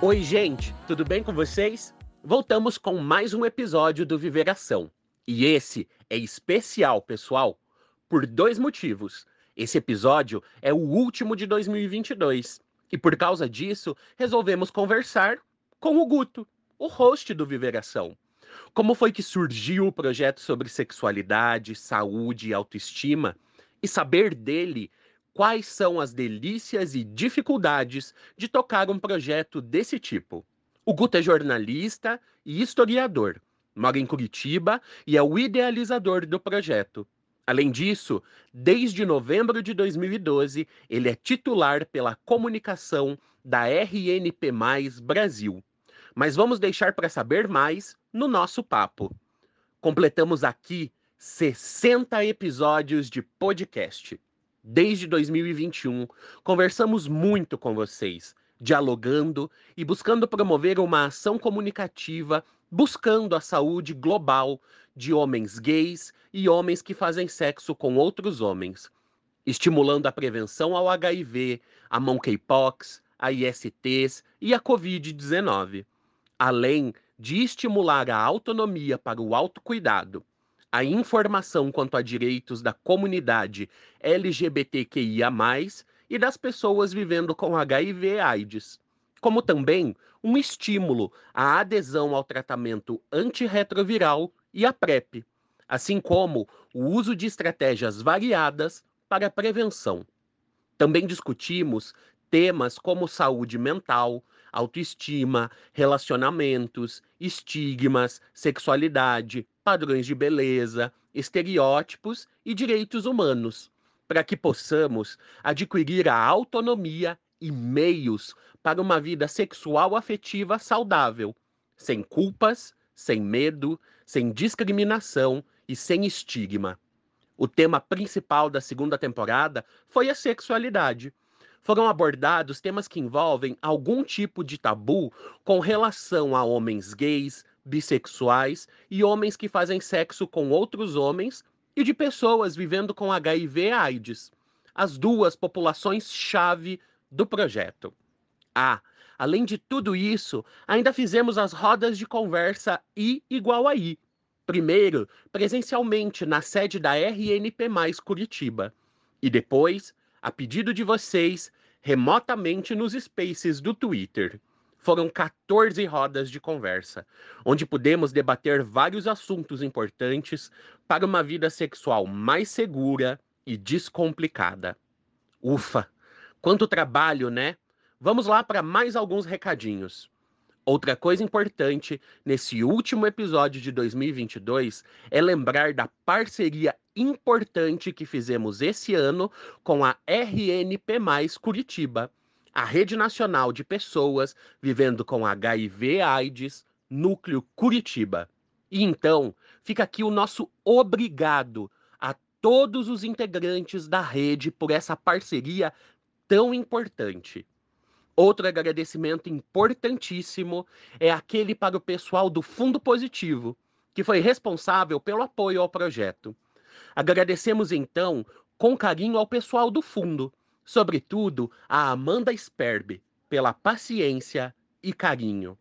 Oi, gente, tudo bem com vocês? Voltamos com mais um episódio do Viveração. E esse é especial, pessoal, por dois motivos. Esse episódio é o último de 2022 e por causa disso resolvemos conversar com o Guto, o host do Viveração. Como foi que surgiu o projeto sobre sexualidade, saúde e autoestima? E saber dele quais são as delícias e dificuldades de tocar um projeto desse tipo. O Guto é jornalista e historiador, mora em Curitiba e é o idealizador do projeto. Além disso, desde novembro de 2012, ele é titular pela comunicação da RNP Brasil. Mas vamos deixar para saber mais no nosso papo. Completamos aqui 60 episódios de podcast desde 2021, conversamos muito com vocês, dialogando e buscando promover uma ação comunicativa buscando a saúde global de homens gays e homens que fazem sexo com outros homens, estimulando a prevenção ao HIV, a monkeypox, a ISTs e a COVID-19, além de estimular a autonomia para o autocuidado a informação quanto a direitos da comunidade LGBTQIA, e das pessoas vivendo com HIV/AIDS, como também um estímulo à adesão ao tratamento antirretroviral e à PrEP, assim como o uso de estratégias variadas para a prevenção. Também discutimos temas como saúde mental, autoestima, relacionamentos, estigmas, sexualidade, padrões de beleza, estereótipos e direitos humanos, para que possamos adquirir a autonomia e meios para uma vida sexual afetiva saudável, sem culpas, sem medo, sem discriminação e sem estigma. O tema principal da segunda temporada foi a sexualidade. Foram abordados temas que envolvem algum tipo de tabu com relação a homens gays, bissexuais e homens que fazem sexo com outros homens e de pessoas vivendo com HIV e AIDS, as duas populações-chave do projeto. Ah, além de tudo isso, ainda fizemos as rodas de conversa I igual a I. Primeiro, presencialmente na sede da RNP Curitiba, e depois, a pedido de vocês, remotamente nos spaces do Twitter. Foram 14 rodas de conversa, onde pudemos debater vários assuntos importantes para uma vida sexual mais segura e descomplicada. Ufa, quanto trabalho, né? Vamos lá para mais alguns recadinhos. Outra coisa importante nesse último episódio de 2022 é lembrar da parceria importante que fizemos esse ano com a RNP Curitiba, a Rede Nacional de Pessoas Vivendo com HIV/AIDS, Núcleo Curitiba. E então, fica aqui o nosso obrigado a todos os integrantes da rede por essa parceria tão importante. Outro agradecimento importantíssimo é aquele para o pessoal do Fundo Positivo, que foi responsável pelo apoio ao projeto. Agradecemos então com carinho ao pessoal do fundo, sobretudo a Amanda Sperbe, pela paciência e carinho.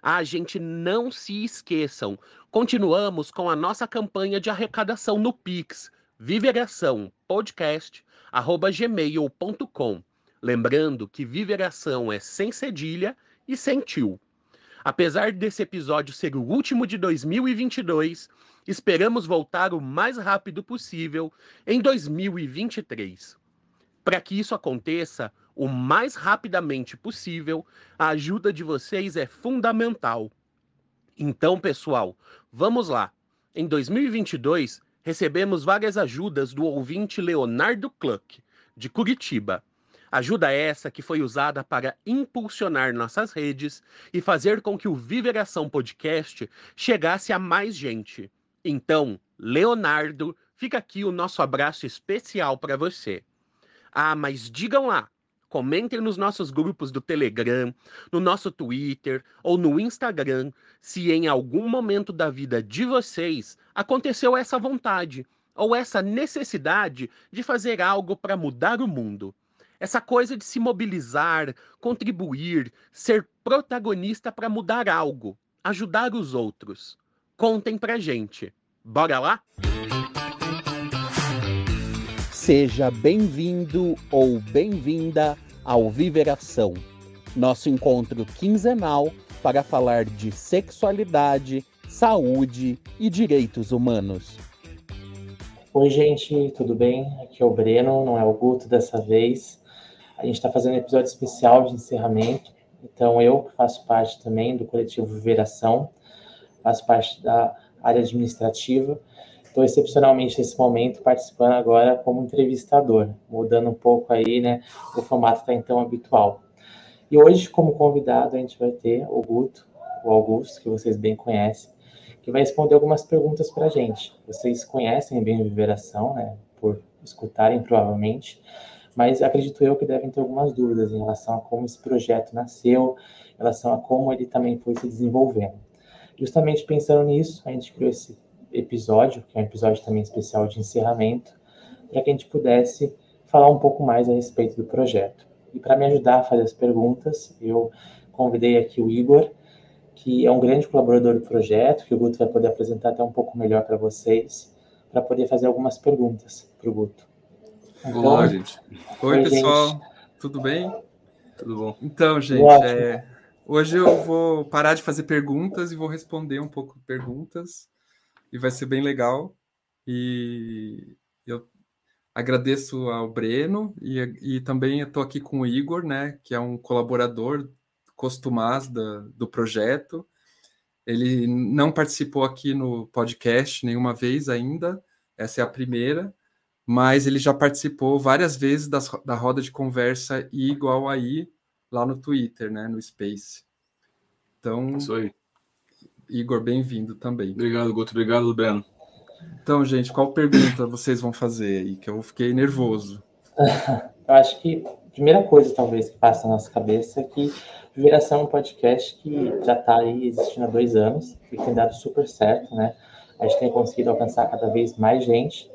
Ah, gente, não se esqueçam, continuamos com a nossa campanha de arrecadação no Pix, viveraçãopodcast.gmail.com. Lembrando que viveração é sem cedilha e sem tio. Apesar desse episódio ser o último de 2022, esperamos voltar o mais rápido possível em 2023. Para que isso aconteça o mais rapidamente possível, a ajuda de vocês é fundamental. Então, pessoal, vamos lá. Em 2022, recebemos várias ajudas do ouvinte Leonardo Cluck, de Curitiba. Ajuda essa que foi usada para impulsionar nossas redes e fazer com que o Viveração Podcast chegasse a mais gente. Então, Leonardo, fica aqui o nosso abraço especial para você. Ah, mas digam lá, comentem nos nossos grupos do Telegram, no nosso Twitter ou no Instagram se em algum momento da vida de vocês aconteceu essa vontade ou essa necessidade de fazer algo para mudar o mundo. Essa coisa de se mobilizar, contribuir, ser protagonista para mudar algo, ajudar os outros. Contem pra gente. Bora lá? Seja bem-vindo ou bem-vinda ao Viveração, nosso encontro quinzenal para falar de sexualidade, saúde e direitos humanos. Oi, gente, tudo bem? Aqui é o Breno, não é o Guto dessa vez. A gente está fazendo um episódio especial de encerramento. Então, eu faço parte também do coletivo Viveração, faço parte da área administrativa. Estou excepcionalmente nesse momento participando agora como entrevistador, mudando um pouco aí, né? O formato está então habitual. E hoje, como convidado, a gente vai ter o Guto, o Augusto, que vocês bem conhecem, que vai responder algumas perguntas para a gente. Vocês conhecem bem a Viveração, né? Por escutarem, provavelmente mas acredito eu que devem ter algumas dúvidas em relação a como esse projeto nasceu, em relação a como ele também foi se desenvolvendo. Justamente pensando nisso, a gente criou esse episódio, que é um episódio também especial de encerramento, para que a gente pudesse falar um pouco mais a respeito do projeto. E para me ajudar a fazer as perguntas, eu convidei aqui o Igor, que é um grande colaborador do projeto, que o Guto vai poder apresentar até um pouco melhor para vocês, para poder fazer algumas perguntas para o Guto. Olá, então, gente. Oi, pessoal. Gente. Tudo bem? Tudo bom. Então, gente, é, hoje eu vou parar de fazer perguntas e vou responder um pouco perguntas. E vai ser bem legal. E eu agradeço ao Breno e, e também estou aqui com o Igor, né, que é um colaborador costumaz da, do projeto. Ele não participou aqui no podcast nenhuma vez ainda, essa é a primeira, mas ele já participou várias vezes das, da roda de conversa I igual a I lá no Twitter, né, no Space. Então, Isso aí. Igor, bem-vindo também. Obrigado, Guto. Obrigado, Breno. Então, gente, qual pergunta vocês vão fazer aí? Que eu fiquei nervoso. eu acho que a primeira coisa, talvez, que passa na nossa cabeça é que Viração é um podcast que já está aí existindo há dois anos e tem dado super certo, né? A gente tem conseguido alcançar cada vez mais gente.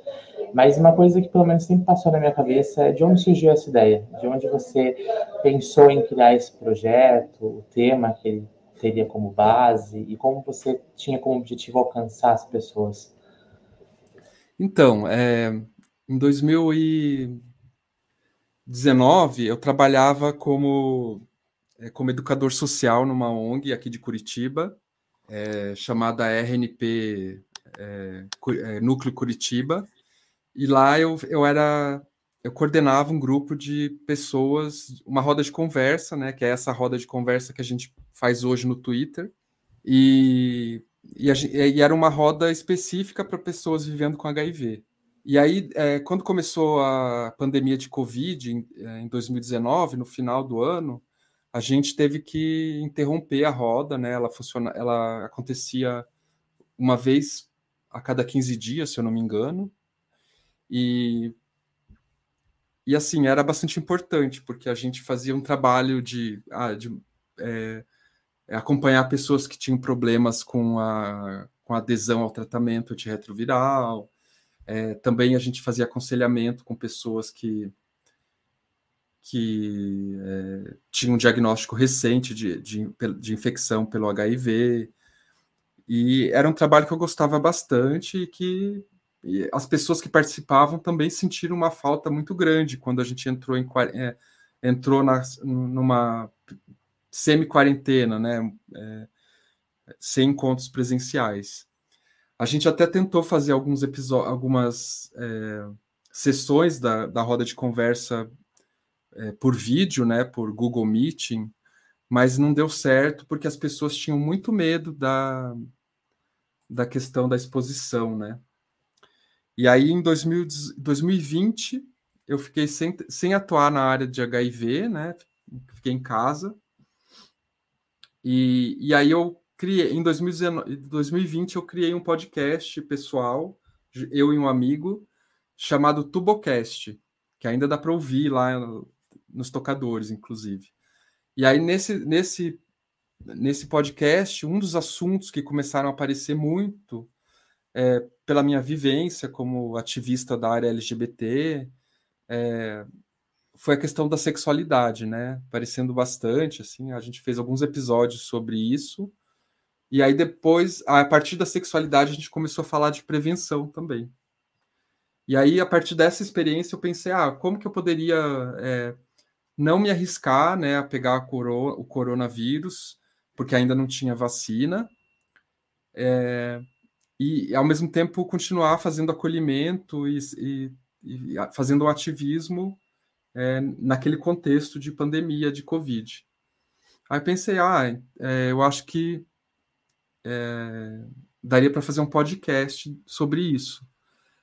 Mas uma coisa que pelo menos sempre passou na minha cabeça é de onde surgiu essa ideia? De onde você pensou em criar esse projeto, o tema que ele teria como base e como você tinha como objetivo alcançar as pessoas? Então, é, em 2019 eu trabalhava como é, como educador social numa ONG aqui de Curitiba, é, chamada RNP é, é, Núcleo Curitiba, e lá eu, eu era eu coordenava um grupo de pessoas, uma roda de conversa, né? Que é essa roda de conversa que a gente faz hoje no Twitter. E, e, a, e era uma roda específica para pessoas vivendo com HIV. E aí, é, quando começou a pandemia de Covid, em, é, em 2019, no final do ano, a gente teve que interromper a roda, né? Ela, funciona, ela acontecia uma vez a cada 15 dias, se eu não me engano. E, e assim, era bastante importante, porque a gente fazia um trabalho de, ah, de é, acompanhar pessoas que tinham problemas com a, com a adesão ao tratamento de retroviral. É, também a gente fazia aconselhamento com pessoas que, que é, tinham um diagnóstico recente de, de, de infecção pelo HIV. E era um trabalho que eu gostava bastante e que e as pessoas que participavam também sentiram uma falta muito grande quando a gente entrou em é, entrou na, numa semi-quarentena, né? É, sem encontros presenciais. A gente até tentou fazer alguns episódios, algumas é, sessões da, da roda de conversa é, por vídeo, né? Por Google Meeting, mas não deu certo porque as pessoas tinham muito medo da, da questão da exposição, né? E aí, em 2000, 2020, eu fiquei sem, sem atuar na área de HIV, né? Fiquei em casa. E, e aí eu criei, em 2019, 2020, eu criei um podcast pessoal, eu e um amigo, chamado Tubocast, que ainda dá para ouvir lá nos tocadores, inclusive. E aí, nesse, nesse, nesse podcast, um dos assuntos que começaram a aparecer muito é, pela minha vivência como ativista da área LGBT, é, foi a questão da sexualidade, né? Aparecendo bastante, assim, a gente fez alguns episódios sobre isso. E aí depois, a partir da sexualidade, a gente começou a falar de prevenção também. E aí, a partir dessa experiência, eu pensei, ah, como que eu poderia é, não me arriscar, né, a pegar a coro o coronavírus, porque ainda não tinha vacina, é, e ao mesmo tempo continuar fazendo acolhimento e, e, e fazendo ativismo é, naquele contexto de pandemia de Covid. Aí pensei, ah, é, eu acho que é, daria para fazer um podcast sobre isso.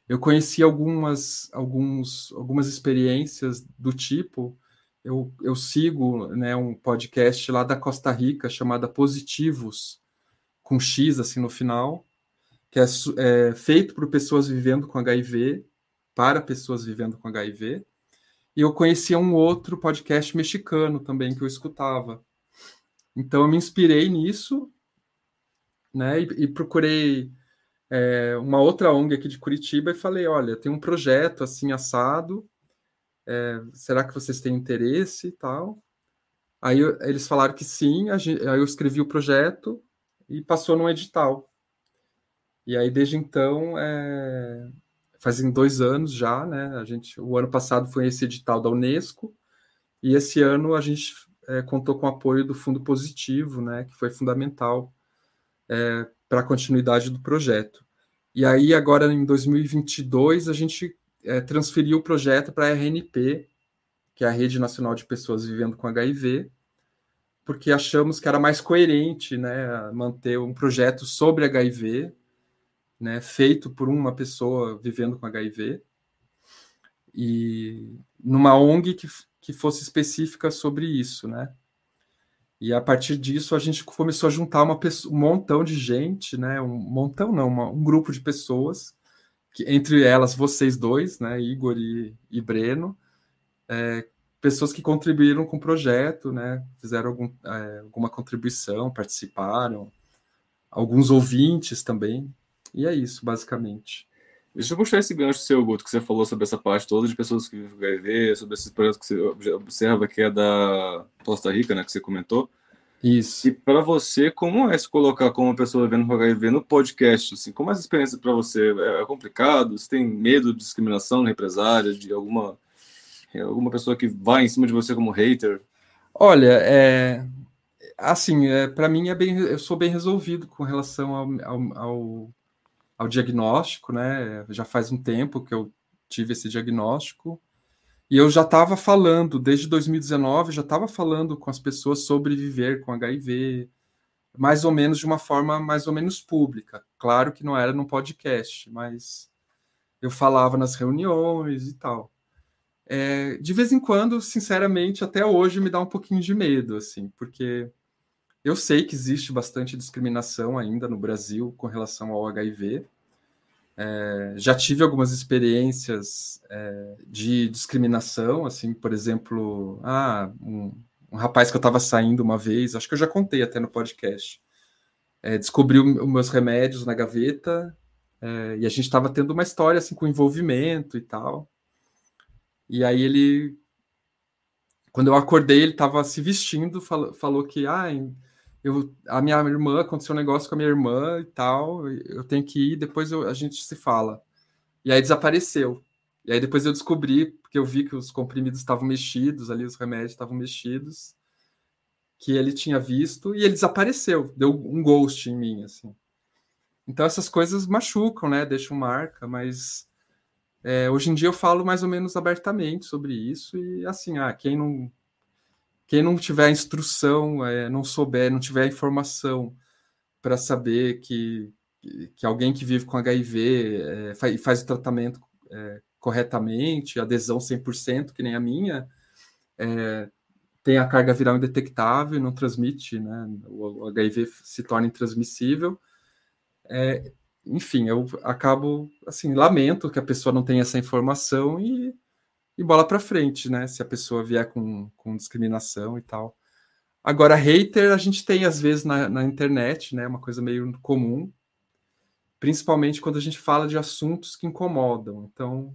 Eu conheci algumas, alguns, algumas experiências do tipo. Eu, eu sigo né, um podcast lá da Costa Rica chamada Positivos, com X assim no final, que é, é feito por pessoas vivendo com HIV, para pessoas vivendo com HIV. E eu conhecia um outro podcast mexicano também que eu escutava. Então eu me inspirei nisso, né? E, e procurei é, uma outra ONG aqui de Curitiba e falei, olha, tem um projeto assim assado. É, será que vocês têm interesse e tal? Aí eles falaram que sim. Aí eu escrevi o projeto e passou num edital. E aí desde então é, fazem dois anos já, né? A gente, o ano passado foi esse edital da Unesco e esse ano a gente é, contou com o apoio do Fundo Positivo, né? Que foi fundamental é, para a continuidade do projeto. E aí agora em 2022 a gente é, transferiu o projeto para a RNP, que é a Rede Nacional de Pessoas Vivendo com HIV, porque achamos que era mais coerente, né, manter um projeto sobre HIV né, feito por uma pessoa vivendo com HIV, e numa ONG que, que fosse específica sobre isso, né? E a partir disso a gente começou a juntar uma pessoa, um montão de gente, né? Um montão não, uma, um grupo de pessoas, que entre elas vocês dois, né? Igor e, e Breno, é, pessoas que contribuíram com o projeto, né? Fizeram algum, é, alguma contribuição, participaram, alguns ouvintes também, e é isso, basicamente. Deixa eu puxar esse gancho seu, Guto, que você falou sobre essa parte toda de pessoas que vivem com HIV, sobre esses projetos que você observa que é da Costa Rica, né, que você comentou. Isso. E para você, como é se colocar como uma pessoa vivendo com HIV no podcast? Assim, como é essa experiência para você? É, é complicado? Você tem medo de discriminação, represália, de alguma, alguma pessoa que vai em cima de você como hater? Olha, é, assim, é, para mim é bem, eu sou bem resolvido com relação ao, ao, ao ao diagnóstico, né? Já faz um tempo que eu tive esse diagnóstico. E eu já estava falando, desde 2019, já estava falando com as pessoas sobre viver com HIV, mais ou menos de uma forma mais ou menos pública. Claro que não era num podcast, mas eu falava nas reuniões e tal. É, de vez em quando, sinceramente, até hoje me dá um pouquinho de medo, assim, porque eu sei que existe bastante discriminação ainda no Brasil com relação ao HIV. É, já tive algumas experiências é, de discriminação, assim, por exemplo, ah, um, um rapaz que eu estava saindo uma vez, acho que eu já contei até no podcast, é, descobriu meus remédios na gaveta é, e a gente estava tendo uma história assim com envolvimento e tal. E aí ele, quando eu acordei, ele estava se vestindo, falou, falou que ah, eu, a minha irmã, aconteceu um negócio com a minha irmã e tal, eu tenho que ir, depois eu, a gente se fala. E aí desapareceu. E aí depois eu descobri, porque eu vi que os comprimidos estavam mexidos ali, os remédios estavam mexidos, que ele tinha visto, e ele desapareceu, deu um ghost em mim, assim. Então essas coisas machucam, né, deixam marca, mas é, hoje em dia eu falo mais ou menos abertamente sobre isso, e assim, ah, quem não quem não tiver instrução, é, não souber, não tiver informação para saber que, que alguém que vive com HIV é, faz, faz, o tratamento é, corretamente, adesão 100%, que nem a minha, é, tem a carga viral indetectável e não transmite, né? O, HIV se torna intransmissível. É, enfim, eu acabo, assim, lamento que a pessoa não tenha essa informação e e bola para frente, né? Se a pessoa vier com, com discriminação e tal. Agora, hater a gente tem às vezes na, na internet, né? Uma coisa meio comum, principalmente quando a gente fala de assuntos que incomodam. Então,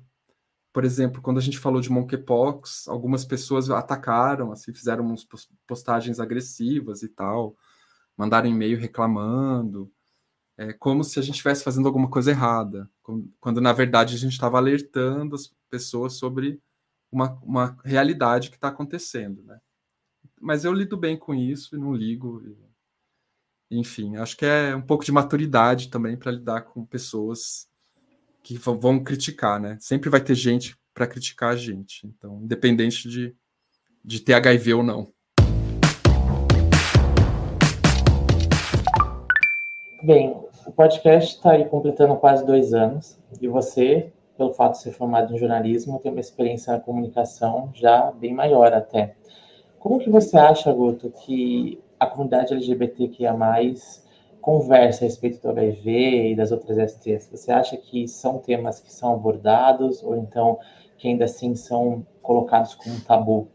por exemplo, quando a gente falou de monkeypox, algumas pessoas atacaram, assim, fizeram umas postagens agressivas e tal, mandaram e-mail reclamando, é, como se a gente estivesse fazendo alguma coisa errada, quando na verdade a gente estava alertando as pessoas sobre uma, uma realidade que está acontecendo, né? Mas eu lido bem com isso e não ligo. E, enfim, acho que é um pouco de maturidade também para lidar com pessoas que vão criticar, né? Sempre vai ter gente para criticar a gente. Então, independente de, de ter HIV ou não. Bem, o podcast está aí completando quase dois anos e você, pelo fato de ser formado em jornalismo, tem uma experiência na comunicação já bem maior até. Como que você acha, Guto, que a comunidade LGBTQIA+, conversa a respeito do HIV e das outras STs? Você acha que são temas que são abordados ou então que ainda assim são colocados como tabu?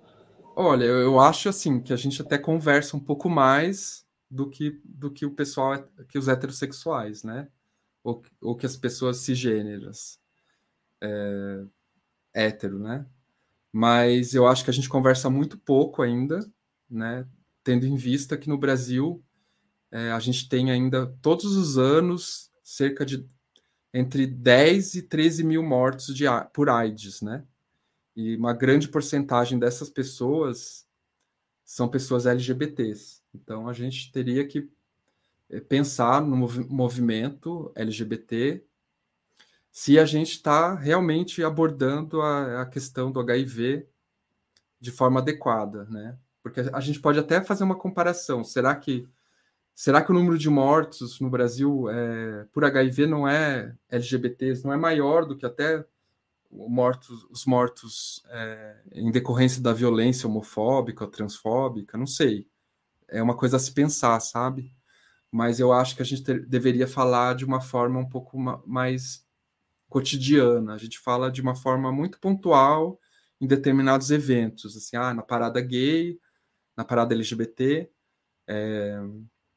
Olha, eu acho assim que a gente até conversa um pouco mais do que do que o pessoal que os heterossexuais, né? Ou, ou que as pessoas cisgêneras, é, hétero, né? Mas eu acho que a gente conversa muito pouco ainda, né? Tendo em vista que no Brasil é, a gente tem ainda todos os anos cerca de entre 10 e 13 mil mortos de, por AIDS, né? E uma grande porcentagem dessas pessoas são pessoas LGBTs. Então a gente teria que é, pensar no mov movimento LGBT se a gente está realmente abordando a, a, questão do HIV de forma adequada, né? Porque a gente pode até fazer uma comparação. Será que Será que o número de mortos no Brasil é, por HIV não é LGBTs, não é maior do que até mortos, os mortos é, em decorrência da violência homofóbica transfóbica? Não sei. É uma coisa a se pensar, sabe? Mas eu acho que a gente ter, deveria falar de uma forma um pouco mais cotidiana. A gente fala de uma forma muito pontual em determinados eventos, assim, ah, na parada gay, na parada LGBT. É,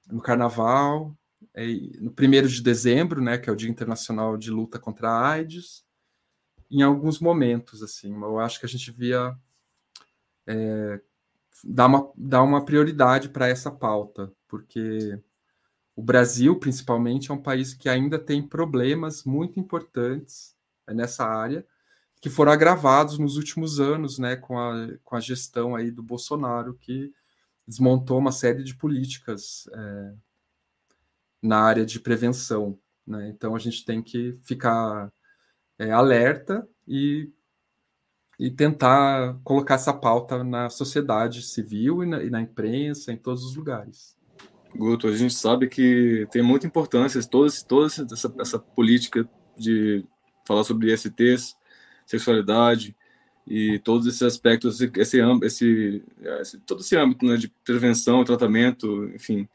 no Carnaval, é, no primeiro de dezembro, né, que é o Dia Internacional de Luta contra a AIDS, em alguns momentos, assim, eu acho que a gente via é, dar, uma, dar uma prioridade para essa pauta, porque o Brasil, principalmente, é um país que ainda tem problemas muito importantes nessa área, que foram agravados nos últimos anos, né, com a, com a gestão aí do Bolsonaro, que desmontou uma série de políticas é, na área de prevenção. Né? Então a gente tem que ficar é, alerta e, e tentar colocar essa pauta na sociedade civil e na, e na imprensa, em todos os lugares. Guto, a gente sabe que tem muita importância toda, toda essa, essa política de falar sobre ISTs, sexualidade, e todos esses aspectos, esse, esse, esse todo esse âmbito né, de prevenção, tratamento, enfim.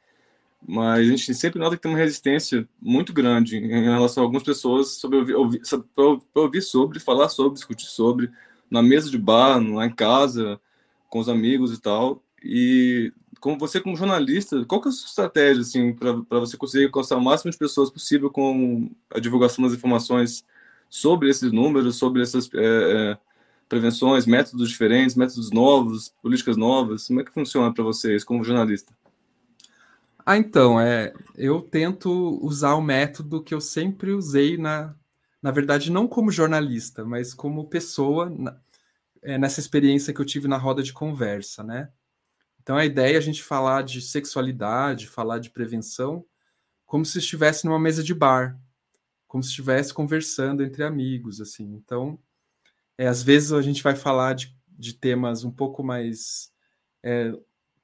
Mas a gente sempre nota que tem uma resistência muito grande em relação a algumas pessoas sobre ouvir, ouvir, para ouvir sobre, falar sobre, discutir sobre, na mesa de bar, lá em casa, com os amigos e tal. E como você como jornalista, qual que é a sua estratégia assim para você conseguir alcançar o máximo de pessoas possível com a divulgação das informações sobre esses números, sobre essas é, é, prevenções, métodos diferentes, métodos novos, políticas novas? Como é que funciona para vocês como jornalista? Ah, então, é, eu tento usar o método que eu sempre usei na, na verdade, não como jornalista, mas como pessoa na, é, nessa experiência que eu tive na roda de conversa, né? Então a ideia é a gente falar de sexualidade, falar de prevenção, como se estivesse numa mesa de bar, como se estivesse conversando entre amigos, assim. Então, é, às vezes a gente vai falar de, de temas um pouco mais. É,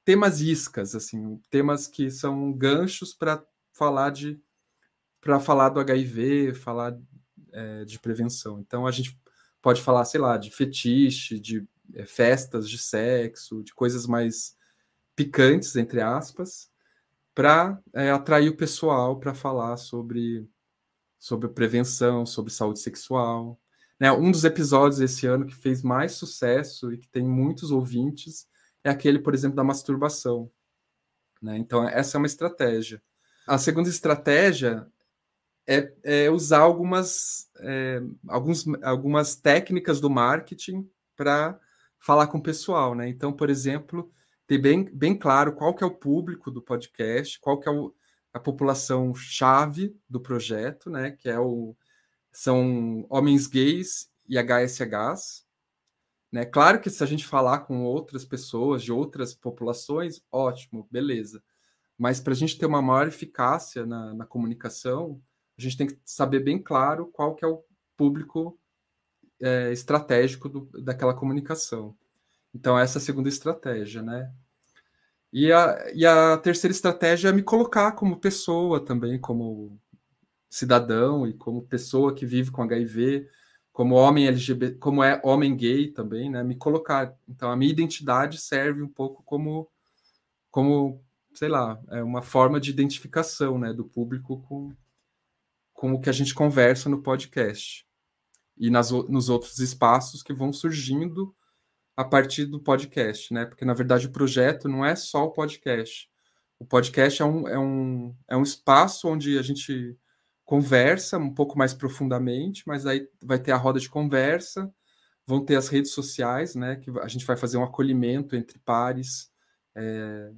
temas iscas, assim, temas que são ganchos para falar de para falar do HIV, falar é, de prevenção. Então a gente pode falar, sei lá, de fetiche, de é, festas de sexo, de coisas mais picantes, entre aspas, para é, atrair o pessoal para falar sobre, sobre prevenção, sobre saúde sexual. Né? Um dos episódios esse ano que fez mais sucesso e que tem muitos ouvintes é aquele, por exemplo, da masturbação. Né? Então, essa é uma estratégia. A segunda estratégia é, é usar algumas, é, alguns, algumas técnicas do marketing para falar com o pessoal, né? Então, por exemplo, ter bem, bem claro qual que é o público do podcast, qual que é o, a população chave do projeto, né? Que é o são homens gays e HSHs, né? Claro que se a gente falar com outras pessoas de outras populações, ótimo, beleza. Mas para a gente ter uma maior eficácia na, na, comunicação, a gente tem que saber bem claro qual que é o público é, estratégico do, daquela comunicação. Então, essa é a segunda estratégia, né? E a, e a terceira estratégia é me colocar como pessoa também, como cidadão e como pessoa que vive com HIV, como homem LGBT, como é homem gay também, né? Me colocar. Então a minha identidade serve um pouco como como, sei lá, é uma forma de identificação, né, do público com com o que a gente conversa no podcast e nas, nos outros espaços que vão surgindo a partir do podcast, né? Porque na verdade o projeto não é só o podcast. O podcast é um, é um, é um espaço onde a gente conversa um pouco mais profundamente, mas aí vai ter a roda de conversa, vão ter as redes sociais, né? Que a gente vai fazer um acolhimento entre pares é,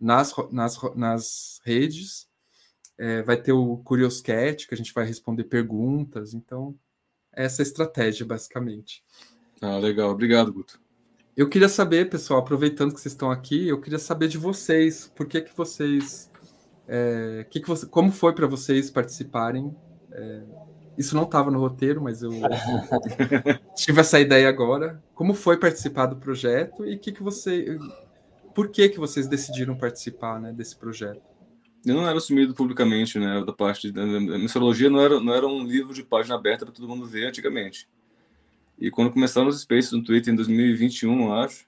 nas, nas, nas redes. É, vai ter o Curioscat, que a gente vai responder perguntas. Então, essa é a estratégia, basicamente. Ah, legal. Obrigado, Guto. Eu queria saber, pessoal, aproveitando que vocês estão aqui, eu queria saber de vocês, por que, que vocês é, que que você, como foi para vocês participarem? É, isso não estava no roteiro, mas eu tive essa ideia agora. Como foi participar do projeto e que que você, por que que vocês decidiram participar, né, desse projeto? Eu não era assumido publicamente, né, da parte da mixologia não era não era um livro de página aberta para todo mundo ver antigamente. E quando começaram os spaces no Twitter em 2021, eu acho,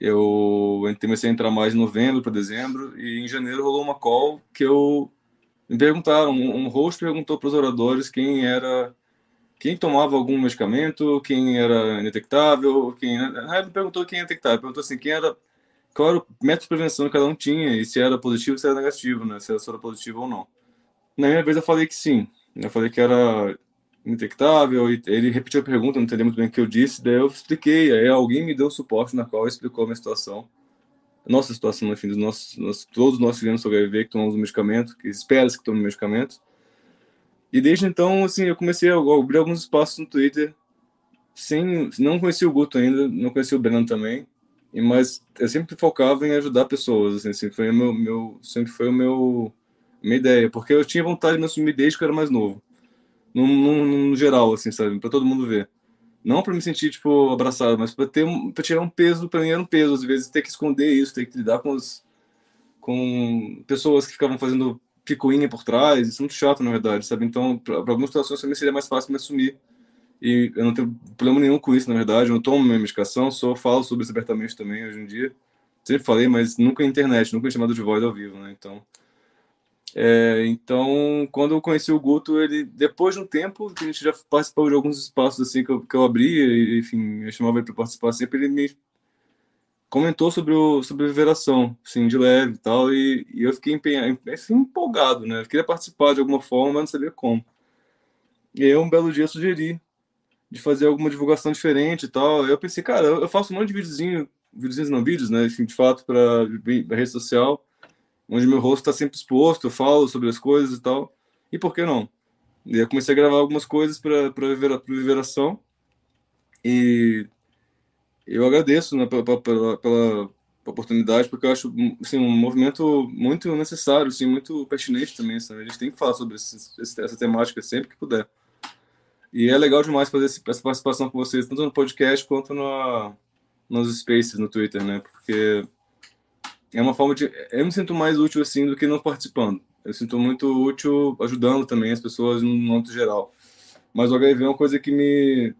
eu comecei a entrar mais em novembro para dezembro e em janeiro rolou uma call que eu me perguntaram, um host perguntou para os oradores quem era quem tomava algum medicamento, quem era indetectável, quem ah, ele perguntou quem era detectável, perguntou assim quem era qual era o método de prevenção que cada um tinha e se era positivo, se era negativo, né, se era soro positivo ou não. Na minha vez eu falei que sim, eu falei que era indetectável, e ele repetiu a pergunta, não entendeu muito bem o que eu disse, daí eu expliquei, aí alguém me deu suporte na qual explicou a minha situação, nossa situação, enfim, dos nossos, nós, todos nós vivemos sobre HIV, que tomamos um medicamento, que espera-se que tomem medicamento, e desde então, assim, eu comecei a abrir alguns espaços no Twitter, sem, não conhecia o Guto ainda, não conhecia o Breno também, mas eu sempre focava em ajudar pessoas, assim, assim foi o meu, meu, sempre foi o meu, minha ideia, porque eu tinha vontade de me assumir desde que eu era mais novo no, no, no geral, assim, sabe? Para todo mundo ver. Não para me sentir, tipo, abraçado, mas para ter para tirar um peso, para mim era um peso, às vezes, ter que esconder isso, ter que lidar com os, com pessoas que ficavam fazendo picuinha por trás, isso é muito chato, na verdade, sabe? Então, para algumas situações também seria mais fácil me assumir. E eu não tenho problema nenhum com isso, na verdade. Eu não tomo minha medicação, só falo sobre isso abertamente também hoje em dia. Sempre falei, mas nunca internet, nunca em chamado de voz ao vivo, né? Então, é, então, quando eu conheci o Guto, ele depois de um tempo que a gente já participou de alguns espaços assim que eu, que eu abri, enfim, eu chamava ele para participar sempre, ele me comentou sobre o sobre a viveração, assim, de leve e tal, e, e eu fiquei empenhado, assim, empolgado, né? Eu queria participar de alguma forma, mas não sabia como. E aí, um belo dia, sugeri de fazer alguma divulgação diferente e tal. Eu pensei, cara, eu faço um monte de videozinho, videozinhos não vídeos, né? Enfim, de fato, para rede social onde meu rosto está sempre exposto, eu falo sobre as coisas e tal. E por que não? E eu comecei a gravar algumas coisas para viver, Viveração. E eu agradeço né, pela, pela, pela, oportunidade, porque eu acho assim, um movimento muito necessário, assim, muito pertinente também. Sabe? A gente tem que falar sobre esse, essa temática sempre que puder. E é legal demais fazer essa participação com vocês, tanto no podcast quanto na, nos spaces no Twitter, né? Porque é uma forma de. Eu me sinto mais útil assim do que não participando. Eu sinto muito útil ajudando também as pessoas no âmbito geral. Mas o HIV é uma coisa que me,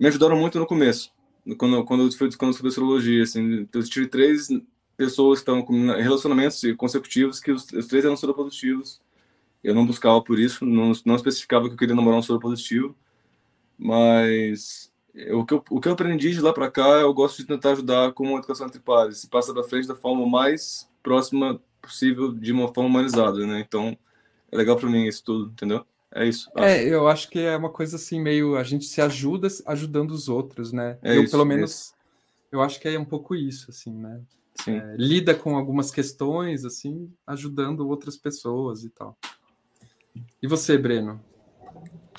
me ajudaram muito no começo, quando, quando eu fui quando eu astrologia. Assim, eu tive três pessoas que estavam com relacionamentos consecutivos que os, os três eram soropositivos. Eu não buscava por isso, não, não especificava que eu queria namorar um soropositivo, mas o que, eu, o que eu aprendi de lá para cá, eu gosto de tentar ajudar com uma educação entre pares. Se passa para frente da forma mais próxima possível, de uma forma humanizada, né? Então, é legal para mim isso tudo, entendeu? É isso. É, acho. eu acho que é uma coisa assim, meio a gente se ajuda ajudando os outros, né? É eu, isso, pelo é menos, eu acho que é um pouco isso, assim, né? Sim. É, lida com algumas questões, assim, ajudando outras pessoas e tal. E você, Breno?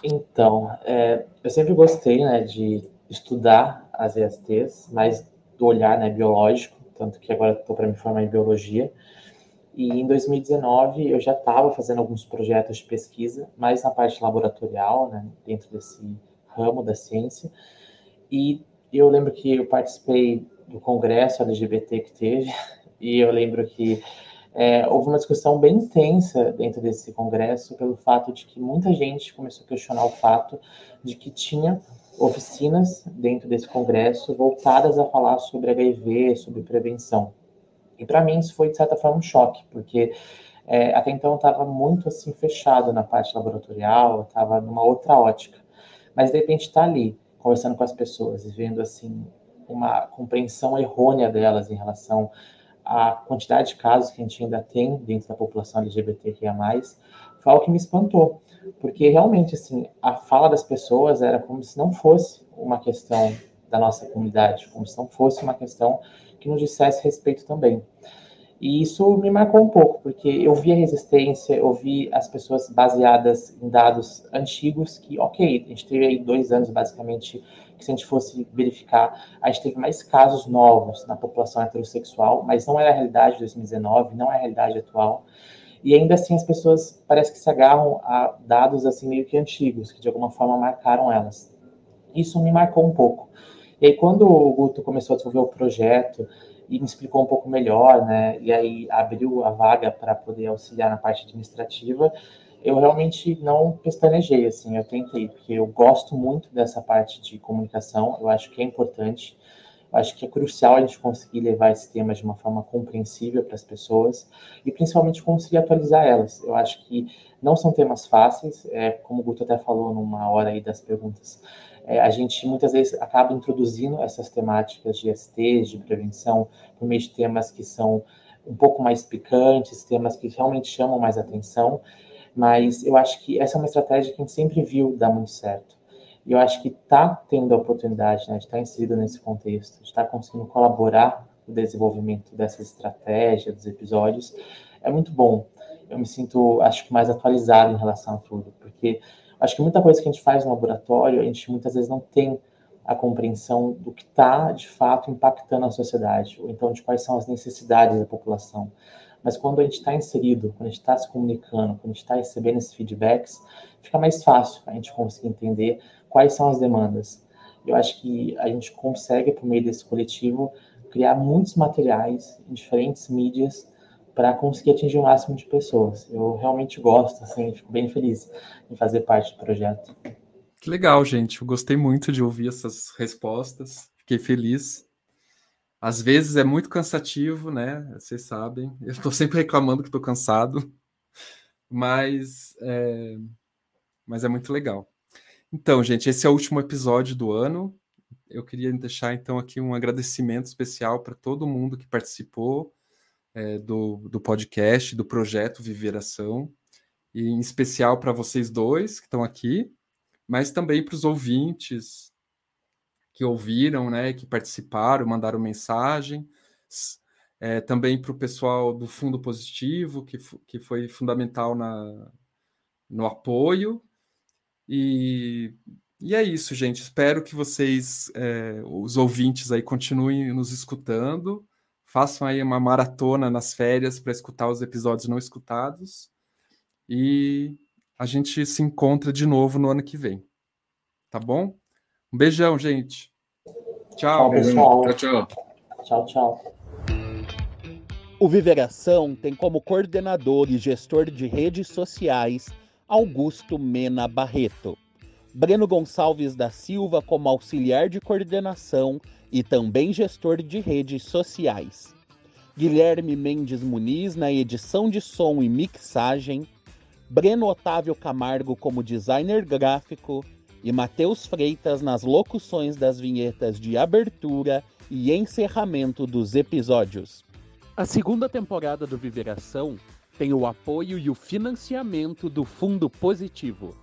Então, é, eu sempre gostei, né, de estudar as ESTs, mas do olhar, né, biológico, tanto que agora estou para me formar em biologia. E em 2019 eu já estava fazendo alguns projetos de pesquisa, mais na parte laboratorial, né, dentro desse ramo da ciência. E eu lembro que eu participei do congresso LGBT que teve, e eu lembro que é, houve uma discussão bem intensa dentro desse congresso pelo fato de que muita gente começou a questionar o fato de que tinha oficinas dentro desse congresso voltadas a falar sobre HIV, sobre prevenção. E para mim isso foi de certa forma um choque, porque é, até então estava muito assim fechado na parte laboratorial, estava numa outra ótica. Mas de repente está ali conversando com as pessoas e vendo assim uma compreensão errônea delas em relação à quantidade de casos que a gente ainda tem dentro da população LGBTQIA+, foi algo que me espantou, porque realmente, assim, a fala das pessoas era como se não fosse uma questão da nossa comunidade, como se não fosse uma questão que nos dissesse respeito também. E isso me marcou um pouco, porque eu vi a resistência, eu vi as pessoas baseadas em dados antigos, que, ok, a gente teve aí dois anos, basicamente, que se a gente fosse verificar, a gente teve mais casos novos na população heterossexual, mas não é a realidade de 2019, não é a realidade atual. E ainda assim as pessoas parece que se agarram a dados assim meio que antigos, que de alguma forma marcaram elas. Isso me marcou um pouco. E aí quando o Guto começou a desenvolver o projeto e me explicou um pouco melhor, né, e aí abriu a vaga para poder auxiliar na parte administrativa, eu realmente não pestanejei, assim, eu tentei, porque eu gosto muito dessa parte de comunicação, eu acho que é importante, eu acho que é crucial a gente conseguir levar esse tema de uma forma compreensível para as pessoas e principalmente conseguir atualizar elas. Eu acho que não são temas fáceis, é, como o Guto até falou numa hora aí das perguntas, é, a gente muitas vezes acaba introduzindo essas temáticas de STs, de prevenção, por meio de temas que são um pouco mais picantes, temas que realmente chamam mais atenção, mas eu acho que essa é uma estratégia que a gente sempre viu dar muito certo. E eu acho que está tendo a oportunidade né, de estar tá inserido nesse contexto, de estar tá conseguindo colaborar no desenvolvimento dessas estratégias, dos episódios, é muito bom. Eu me sinto, acho que, mais atualizado em relação a tudo, porque acho que muita coisa que a gente faz no laboratório, a gente muitas vezes não tem a compreensão do que está, de fato, impactando a sociedade, ou então de quais são as necessidades da população. Mas quando a gente está inserido, quando a gente está se comunicando, quando a gente está recebendo esses feedbacks, fica mais fácil a gente conseguir entender quais são as demandas. Eu acho que a gente consegue, por meio desse coletivo, criar muitos materiais em diferentes mídias para conseguir atingir o máximo de pessoas. Eu realmente gosto, assim, fico bem feliz em fazer parte do projeto. Que legal, gente. Eu gostei muito de ouvir essas respostas. Fiquei feliz. Às vezes é muito cansativo, né? Vocês sabem. Eu estou sempre reclamando que estou cansado, mas é... mas é muito legal. Então, gente, esse é o último episódio do ano. Eu queria deixar então aqui um agradecimento especial para todo mundo que participou é, do, do podcast, do projeto Viveração, e em especial para vocês dois que estão aqui, mas também para os ouvintes, que ouviram, né, que participaram, mandaram mensagem, é, também para o pessoal do Fundo Positivo, que, que foi fundamental na, no apoio. E, e é isso, gente. Espero que vocês, é, os ouvintes aí, continuem nos escutando, façam aí uma maratona nas férias para escutar os episódios não escutados. E a gente se encontra de novo no ano que vem. Tá bom? Um beijão, gente. Tchau, tchau pessoal. Tchau, tchau. Tchau, tchau. O Viveração tem como coordenador e gestor de redes sociais Augusto Mena Barreto. Breno Gonçalves da Silva como auxiliar de coordenação e também gestor de redes sociais. Guilherme Mendes Muniz na edição de som e mixagem. Breno Otávio Camargo como designer gráfico e Matheus Freitas nas locuções das vinhetas de abertura e encerramento dos episódios. A segunda temporada do Viveração tem o apoio e o financiamento do Fundo Positivo.